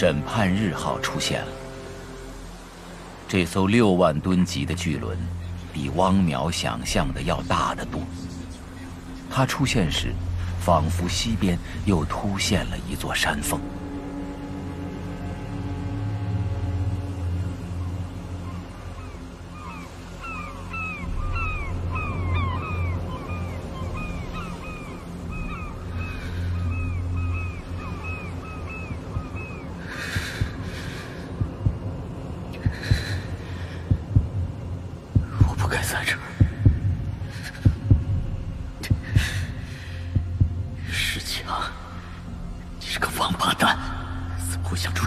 审判日号出现了。这艘六万吨级的巨轮，比汪淼想象的要大得多。它出现时，仿佛西边又突现了一座山峰。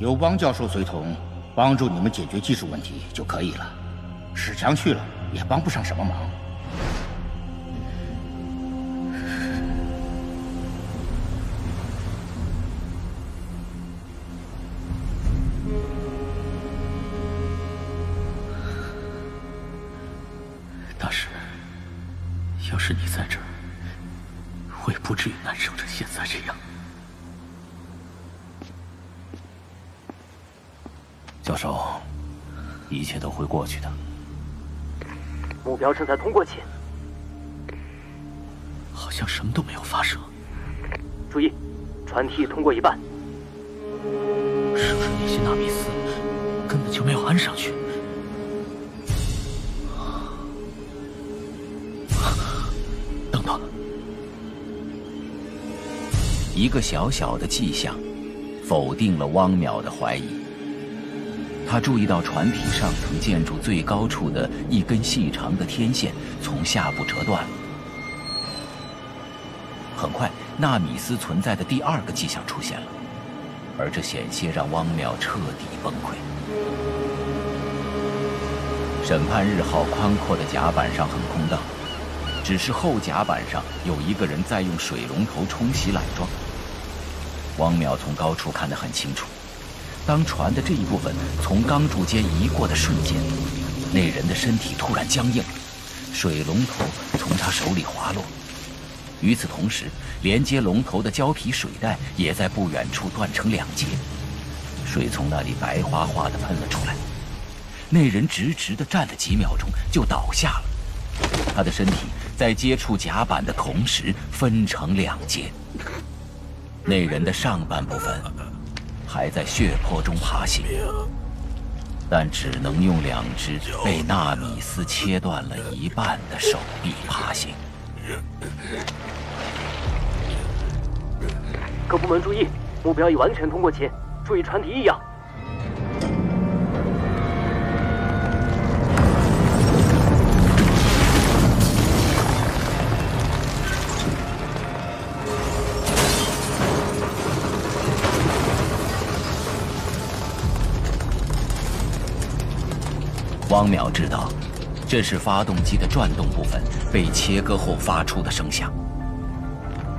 有汪教授随同帮助你们解决技术问题就可以了。史强去了也帮不上什么忙。大师要是你在这儿我也不至于难受成现在这样。过去的目标正在通过前，好像什么都没有发生。注意，船体通过一半。是不是那些纳米丝根本就没有安上去？等等，一个小小的迹象，否定了汪淼的怀疑。他注意到船体上层建筑最高处的一根细长的天线从下部折断了。很快，纳米斯存在的第二个迹象出现了，而这险些让汪淼彻底崩溃。审判日号宽阔的甲板上很空荡，只是后甲板上有一个人在用水龙头冲洗缆桩。汪淼从高处看得很清楚。当船的这一部分从钢柱间移过的瞬间，那人的身体突然僵硬，水龙头从他手里滑落。与此同时，连接龙头的胶皮水带也在不远处断成两截，水从那里白花花的喷了出来。那人直直的站了几秒钟，就倒下了。他的身体在接触甲板的同时分成两截。那人的上半部分。还在血泊中爬行，但只能用两只被纳米丝切断了一半的手臂爬行。各部门注意，目标已完全通过前，注意船体异样。汪淼知道，这是发动机的转动部分被切割后发出的声响。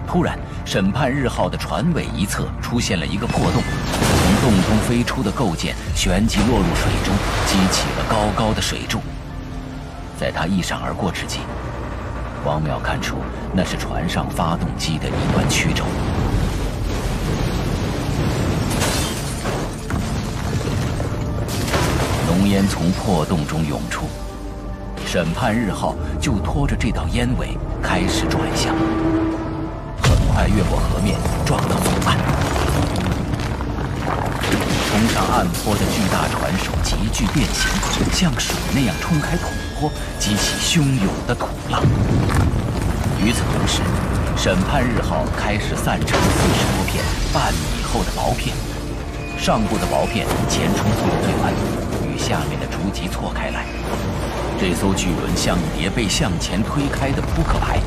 突然，审判日号的船尾一侧出现了一个破洞，从洞中飞出的构件旋即落入水中，激起了高高的水柱。在他一闪而过之际，汪淼看出那是船上发动机的一段曲轴。烟从破洞中涌出，审判日号就拖着这道烟尾开始转向，很快越过河面，撞到左岸。冲上岸坡的巨大船首急剧变形，像水那样冲开土坡，激起汹涌的土浪。与此同时，审判日号开始散成四十多片半米厚的薄片，上部的薄片前冲后退下面的竹级错开来，这艘巨轮像叠被向前推开的扑克牌。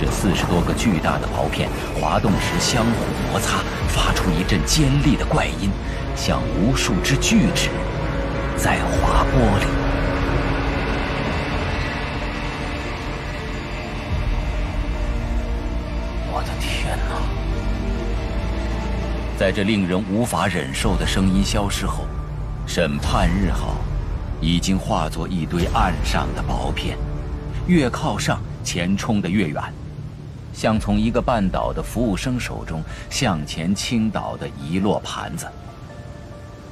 这四十多个巨大的薄片滑动时相互摩擦，发出一阵尖利的怪音，像无数只巨指在划玻璃。我的天哪！在这令人无法忍受的声音消失后，审判日号已经化作一堆岸上的薄片，越靠上，钱冲得越远。像从一个半岛的服务生手中向前倾倒的一摞盘子。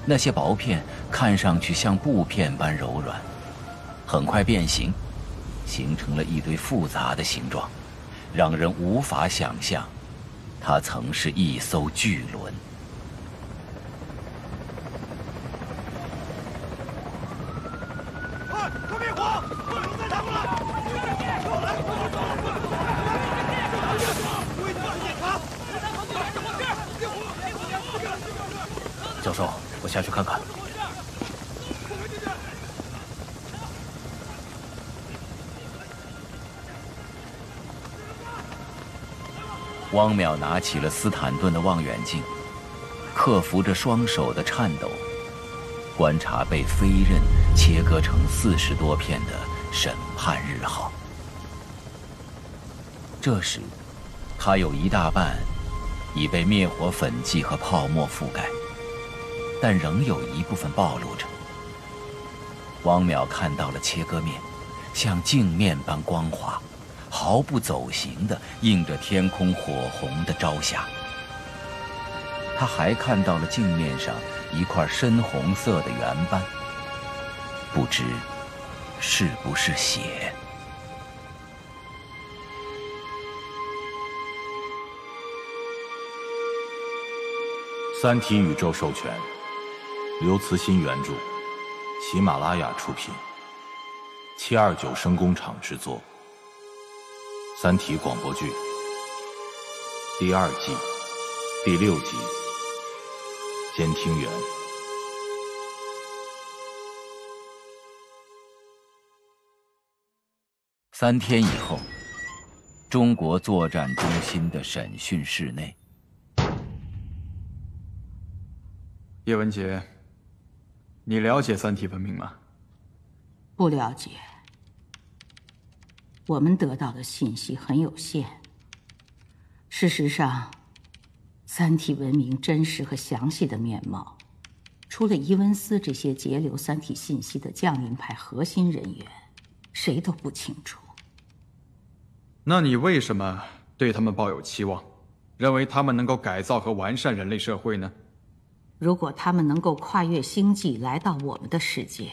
那些薄片看上去像布片般柔软，很快变形，形成了一堆复杂的形状，让人无法想象，它曾是一艘巨轮。下去看看。汪淼拿起了斯坦顿的望远镜，克服着双手的颤抖，观察被飞刃切割成四十多片的审判日号。这时，它有一大半已被灭火粉剂和泡沫覆盖。但仍有一部分暴露着。汪淼看到了切割面，像镜面般光滑，毫不走形的映着天空火红的朝霞。他还看到了镜面上一块深红色的圆斑，不知是不是血。《三体》宇宙授权。刘慈欣原著，喜马拉雅出品，七二九声工厂制作，《三体》广播剧第二季第六集《监听员》。三天以后，中国作战中心的审讯室内，叶文杰。你了解三体文明吗？不了解。我们得到的信息很有限。事实上，三体文明真实和详细的面貌，除了伊文斯这些截留三体信息的降临派核心人员，谁都不清楚。那你为什么对他们抱有期望，认为他们能够改造和完善人类社会呢？如果他们能够跨越星际来到我们的世界，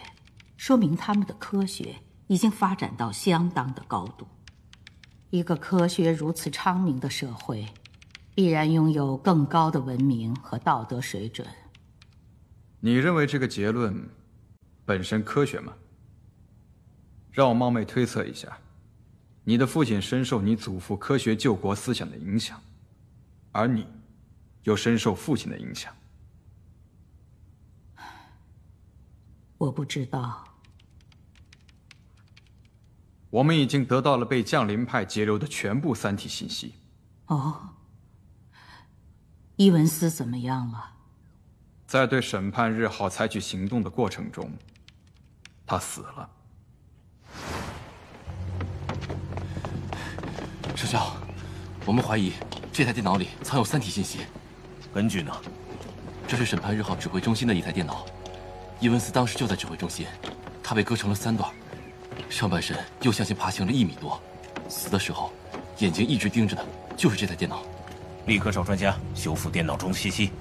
说明他们的科学已经发展到相当的高度。一个科学如此昌明的社会，必然拥有更高的文明和道德水准。你认为这个结论本身科学吗？让我冒昧推测一下，你的父亲深受你祖父科学救国思想的影响，而你又深受父亲的影响。我不知道。我们已经得到了被降临派截留的全部三体信息。哦，伊文斯怎么样了？在对审判日号采取行动的过程中，他死了。上校，我们怀疑这台电脑里藏有三体信息。根据呢？这是审判日号指挥中心的一台电脑。伊文斯当时就在指挥中心，他被割成了三段，上半身又向前爬行了一米多，死的时候眼睛一直盯着的就是这台电脑。立刻找专家修复电脑中的信息。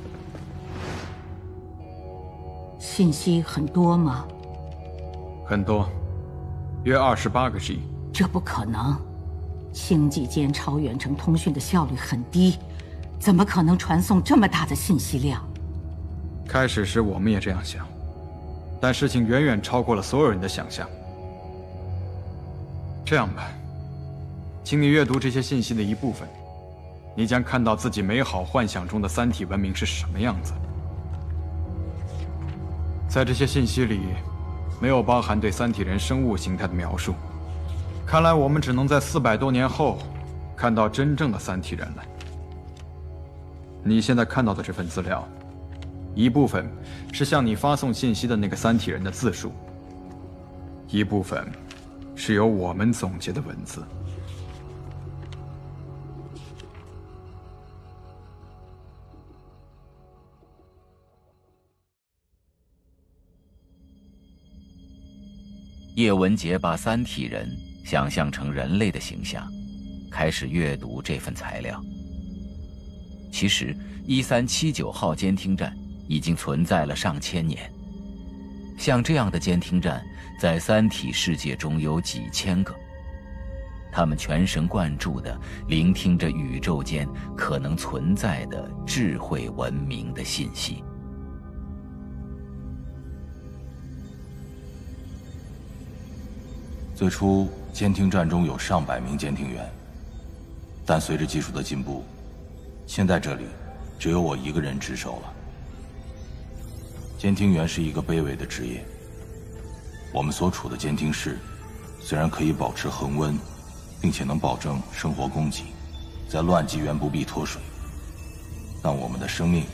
信息很多吗？很多，约二十八个 G。这不可能，星际间超远程通讯的效率很低，怎么可能传送这么大的信息量？开始时我们也这样想。但事情远远超过了所有人的想象。这样吧，请你阅读这些信息的一部分，你将看到自己美好幻想中的三体文明是什么样子。在这些信息里，没有包含对三体人生物形态的描述。看来我们只能在四百多年后，看到真正的三体人了。你现在看到的这份资料，一部分是向你发送信息的那个三体人的自述，一部分是由我们总结的文字。叶文洁把三体人想象成人类的形象，开始阅读这份材料。其实，一三七九号监听站已经存在了上千年。像这样的监听站，在三体世界中有几千个。他们全神贯注地聆听着宇宙间可能存在的智慧文明的信息。最初，监听站中有上百名监听员，但随着技术的进步，现在这里只有我一个人值守了。监听员是一个卑微的职业。我们所处的监听室，虽然可以保持恒温，并且能保证生活供给，在乱纪元不必脱水，但我们的生命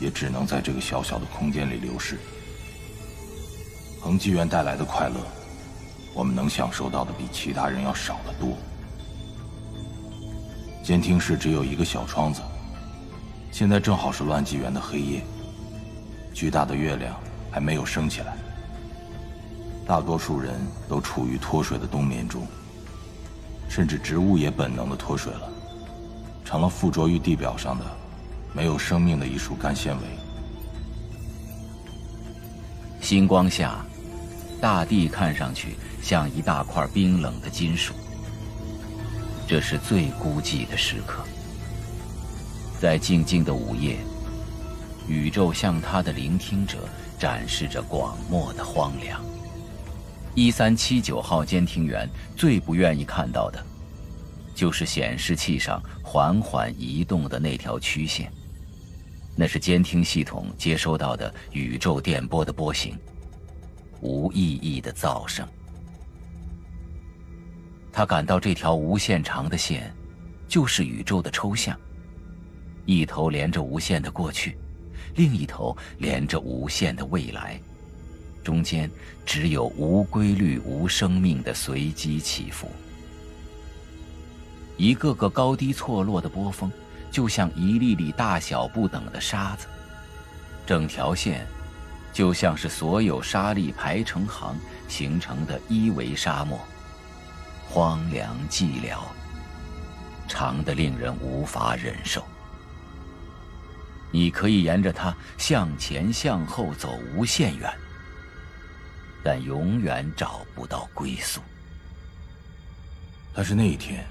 也只能在这个小小的空间里流逝。恒纪元带来的快乐。我们能享受到的比其他人要少得多。监听室只有一个小窗子，现在正好是乱纪元的黑夜，巨大的月亮还没有升起来，大多数人都处于脱水的冬眠中，甚至植物也本能的脱水了，成了附着于地表上的没有生命的一束干纤维。星光下，大地看上去像一大块冰冷的金属。这是最孤寂的时刻，在静静的午夜，宇宙向他的聆听者展示着广漠的荒凉。一三七九号监听员最不愿意看到的，就是显示器上缓缓移动的那条曲线，那是监听系统接收到的宇宙电波的波形。无意义的噪声。他感到这条无限长的线，就是宇宙的抽象。一头连着无限的过去，另一头连着无限的未来，中间只有无规律、无生命的随机起伏。一个个高低错落的波峰，就像一粒粒大小不等的沙子，整条线。就像是所有沙粒排成行形成的一维沙漠，荒凉寂寥，长得令人无法忍受。你可以沿着它向前向后走无限远，但永远找不到归宿。但是那一天，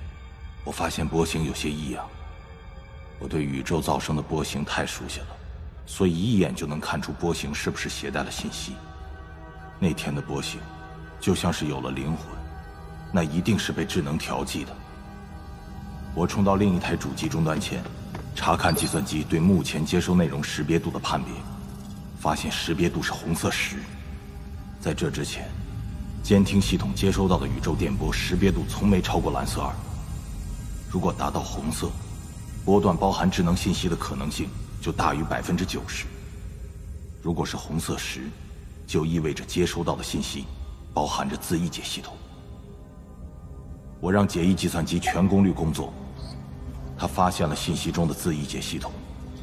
我发现波形有些异样。我对宇宙噪声的波形太熟悉了。所以一眼就能看出波形是不是携带了信息。那天的波形，就像是有了灵魂，那一定是被智能调剂的。我冲到另一台主机终端前，查看计算机对目前接收内容识别度的判别，发现识别度是红色十。在这之前，监听系统接收到的宇宙电波识别度从没超过蓝色二。如果达到红色，波段包含智能信息的可能性。就大于百分之九十。如果是红色十，就意味着接收到的信息包含着自译解系统。我让解译计算机全功率工作，他发现了信息中的字义解系统，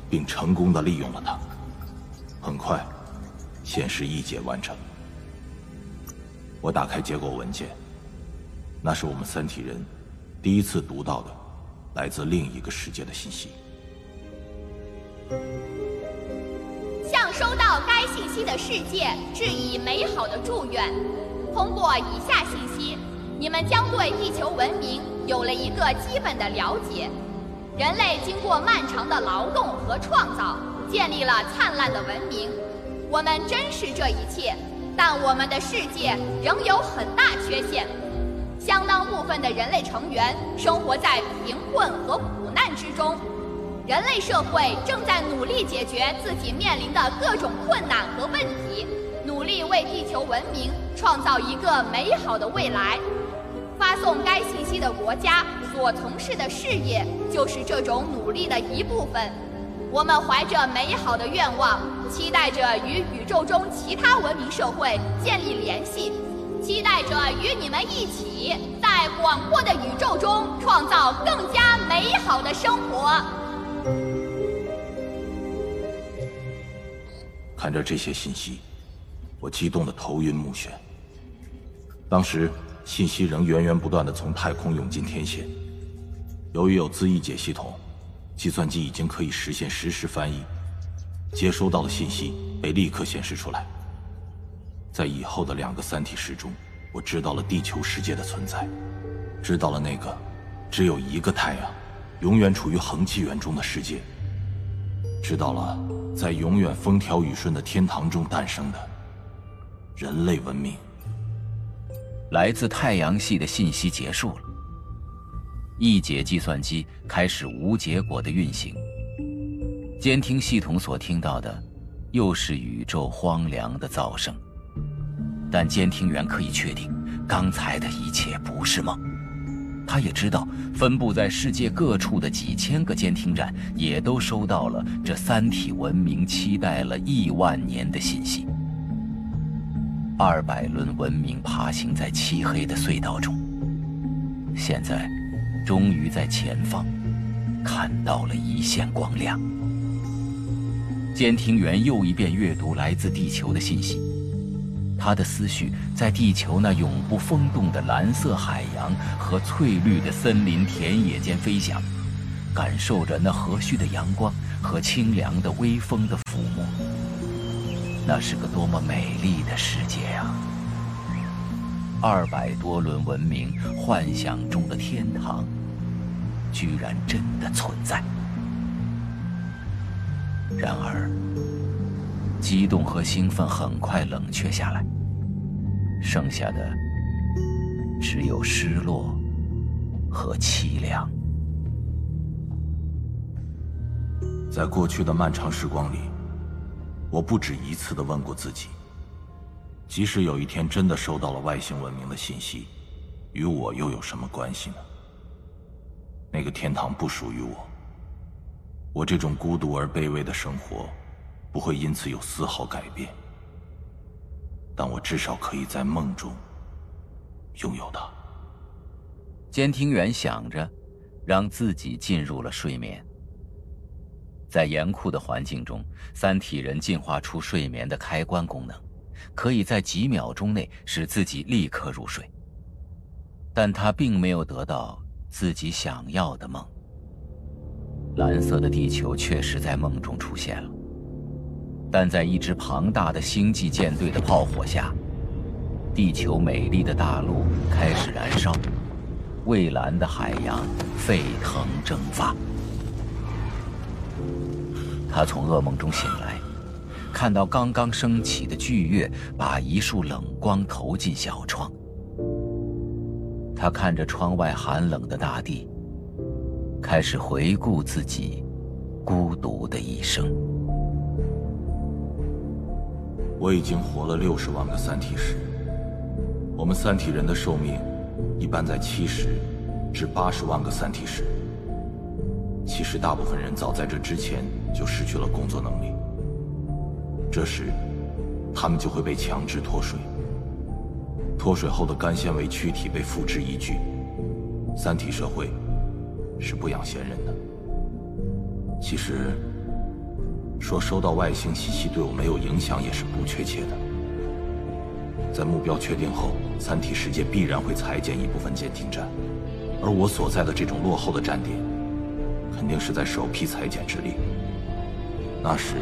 并成功的利用了它。很快，显示译解完成。我打开结构文件，那是我们三体人第一次读到的来自另一个世界的信息。向收到该信息的世界致以美好的祝愿。通过以下信息，你们将对地球文明有了一个基本的了解。人类经过漫长的劳动和创造，建立了灿烂的文明。我们珍视这一切，但我们的世界仍有很大缺陷。相当部分的人类成员生活在贫困和苦难之中。人类社会正在努力解决自己面临的各种困难和问题，努力为地球文明创造一个美好的未来。发送该信息的国家我从事的事业就是这种努力的一部分。我们怀着美好的愿望，期待着与宇宙中其他文明社会建立联系，期待着与你们一起在广阔的宇宙中创造更加美好的生活。看着这些信息，我激动的头晕目眩。当时信息仍源源不断的从太空涌进天线，由于有自译解系统。计算机已经可以实现实时翻译，接收到的信息被立刻显示出来。在以后的两个三体时中，我知道了地球世界的存在，知道了那个只有一个太阳，永远处于恒气源中的世界，知道了在永远风调雨顺的天堂中诞生的人类文明。来自太阳系的信息结束了。译解计算机开始无结果的运行，监听系统所听到的，又是宇宙荒凉的噪声。但监听员可以确定，刚才的一切不是梦。他也知道，分布在世界各处的几千个监听站，也都收到了这三体文明期待了亿万年的信息。二百轮文明爬行在漆黑的隧道中，现在。终于在前方看到了一线光亮。监听员又一遍阅读来自地球的信息，他的思绪在地球那永不风动的蓝色海洋和翠绿的森林田野间飞翔，感受着那和煦的阳光和清凉的微风的抚摸。那是个多么美丽的世界啊！二百多轮文明幻想中的天堂。居然真的存在。然而，激动和兴奋很快冷却下来，剩下的只有失落和凄凉。在过去的漫长时光里，我不止一次地问过自己：即使有一天真的收到了外星文明的信息，与我又有什么关系呢？那个天堂不属于我，我这种孤独而卑微的生活，不会因此有丝毫改变。但我至少可以在梦中拥有它。监听员想着，让自己进入了睡眠。在严酷的环境中，三体人进化出睡眠的开关功能，可以在几秒钟内使自己立刻入睡。但他并没有得到。自己想要的梦。蓝色的地球确实在梦中出现了，但在一支庞大的星际舰队的炮火下，地球美丽的大陆开始燃烧，蔚蓝的海洋沸腾蒸发。他从噩梦中醒来，看到刚刚升起的巨月把一束冷光投进小窗。他看着窗外寒冷的大地，开始回顾自己孤独的一生。我已经活了六十万个三体时。我们三体人的寿命一般在七十至八十万个三体时。其实大部分人早在这之前就失去了工作能力。这时，他们就会被强制脱水。脱水后的干纤维躯体被付之一炬。三体社会是不养闲人的。其实，说收到外星信息对我没有影响也是不确切的。在目标确定后，三体世界必然会裁减一部分监听站，而我所在的这种落后的站点，肯定是在首批裁减之列。那时，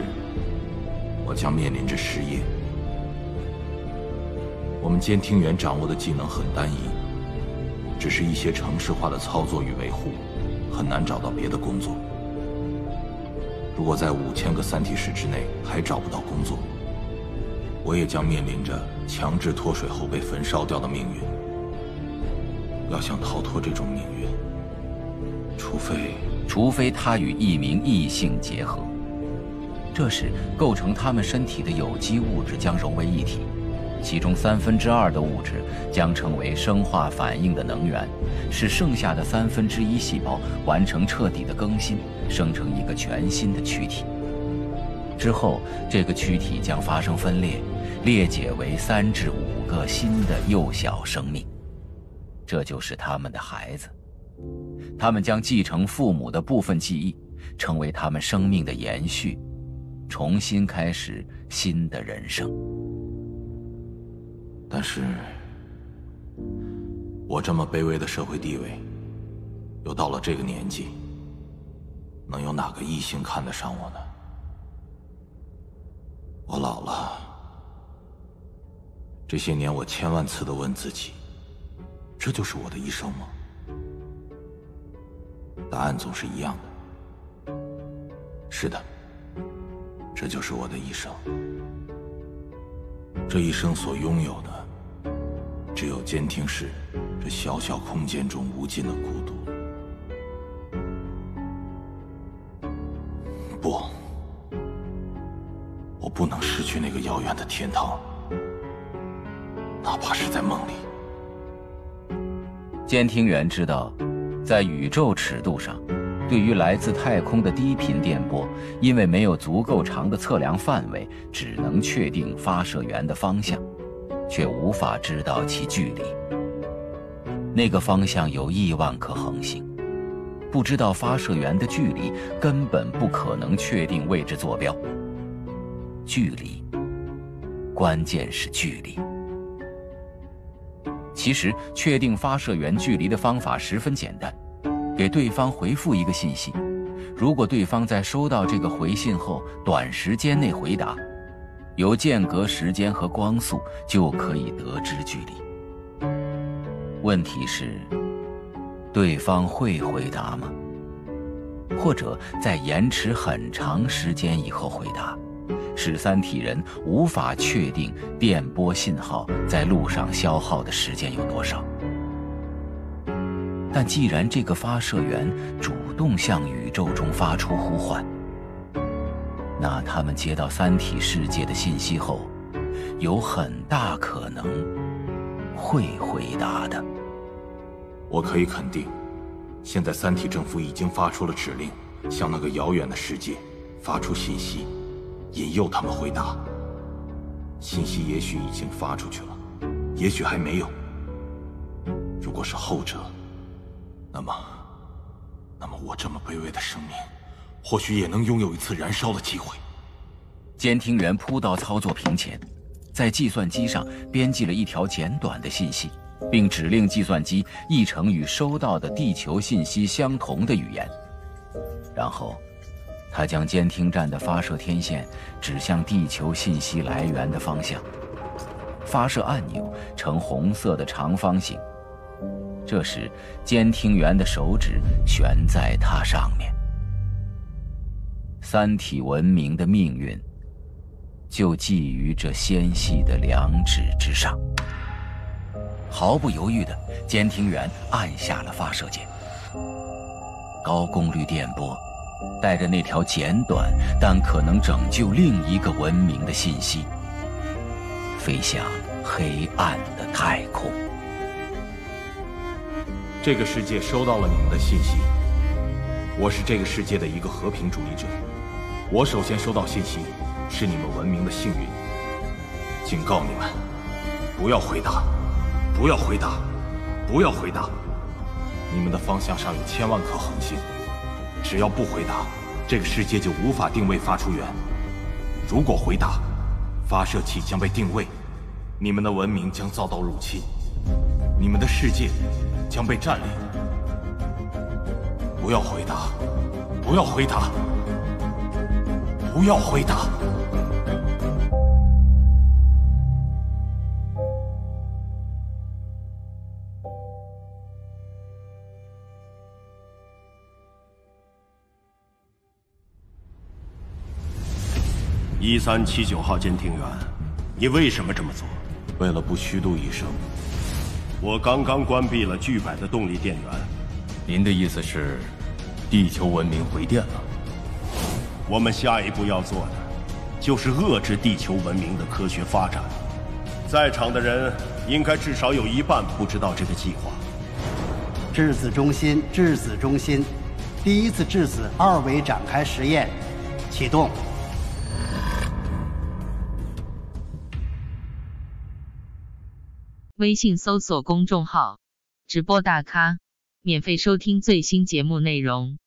我将面临着失业。我们监听员掌握的技能很单一，只是一些程式化的操作与维护，很难找到别的工作。如果在五千个三体时之内还找不到工作，我也将面临着强制脱水后被焚烧掉的命运。要想逃脱这种命运，除非……除非他与一名异性结合，这时构成他们身体的有机物质将融为一体。其中三分之二的物质将成为生化反应的能源，使剩下的三分之一细胞完成彻底的更新，生成一个全新的躯体。之后，这个躯体将发生分裂，裂解为三至五个新的幼小生命，这就是他们的孩子。他们将继承父母的部分记忆，成为他们生命的延续，重新开始新的人生。但是，我这么卑微的社会地位，又到了这个年纪，能有哪个异性看得上我呢？我老了，这些年我千万次的问自己，这就是我的一生吗？答案总是一样的。是的，这就是我的一生。这一生所拥有的，只有监听室这小小空间中无尽的孤独。不，我不能失去那个遥远的天堂，哪怕是在梦里。监听员知道。在宇宙尺度上，对于来自太空的低频电波，因为没有足够长的测量范围，只能确定发射源的方向，却无法知道其距离。那个方向有亿万颗恒星，不知道发射源的距离，根本不可能确定位置坐标。距离，关键是距离。其实，确定发射源距离的方法十分简单，给对方回复一个信息。如果对方在收到这个回信后短时间内回答，由间隔时间和光速，就可以得知距离。问题是，对方会回答吗？或者在延迟很长时间以后回答？使三体人无法确定电波信号在路上消耗的时间有多少。但既然这个发射源主动向宇宙中发出呼唤，那他们接到三体世界的信息后，有很大可能会回答的。我可以肯定，现在三体政府已经发出了指令，向那个遥远的世界发出信息。引诱他们回答。信息也许已经发出去了，也许还没有。如果是后者，那么，那么我这么卑微的生命，或许也能拥有一次燃烧的机会。监听员扑到操作屏前，在计算机上编辑了一条简短的信息，并指令计算机译成与收到的地球信息相同的语言，然后。他将监听站的发射天线指向地球信息来源的方向，发射按钮呈红色的长方形。这时，监听员的手指悬在它上面。三体文明的命运就系于这纤细的两指之上。毫不犹豫的，监听员按下了发射键。高功率电波。带着那条简短但可能拯救另一个文明的信息，飞向黑暗的太空。这个世界收到了你们的信息。我是这个世界的一个和平主义者。我首先收到信息，是你们文明的幸运。警告你们，不要回答，不要回答，不要回答。你们的方向上有千万颗恒星。只要不回答，这个世界就无法定位发出源。如果回答，发射器将被定位，你们的文明将遭到入侵，你们的世界将被占领。不要回答，不要回答，不要回答。一三七九号监听员，你为什么这么做？为了不虚度一生。我刚刚关闭了巨百的动力电源。您的意思是，地球文明回电了？我们下一步要做的，就是遏制地球文明的科学发展。在场的人应该至少有一半不知道这个计划。质子中心，质子中心，第一次质子二维展开实验，启动。微信搜索公众号“直播大咖”，免费收听最新节目内容。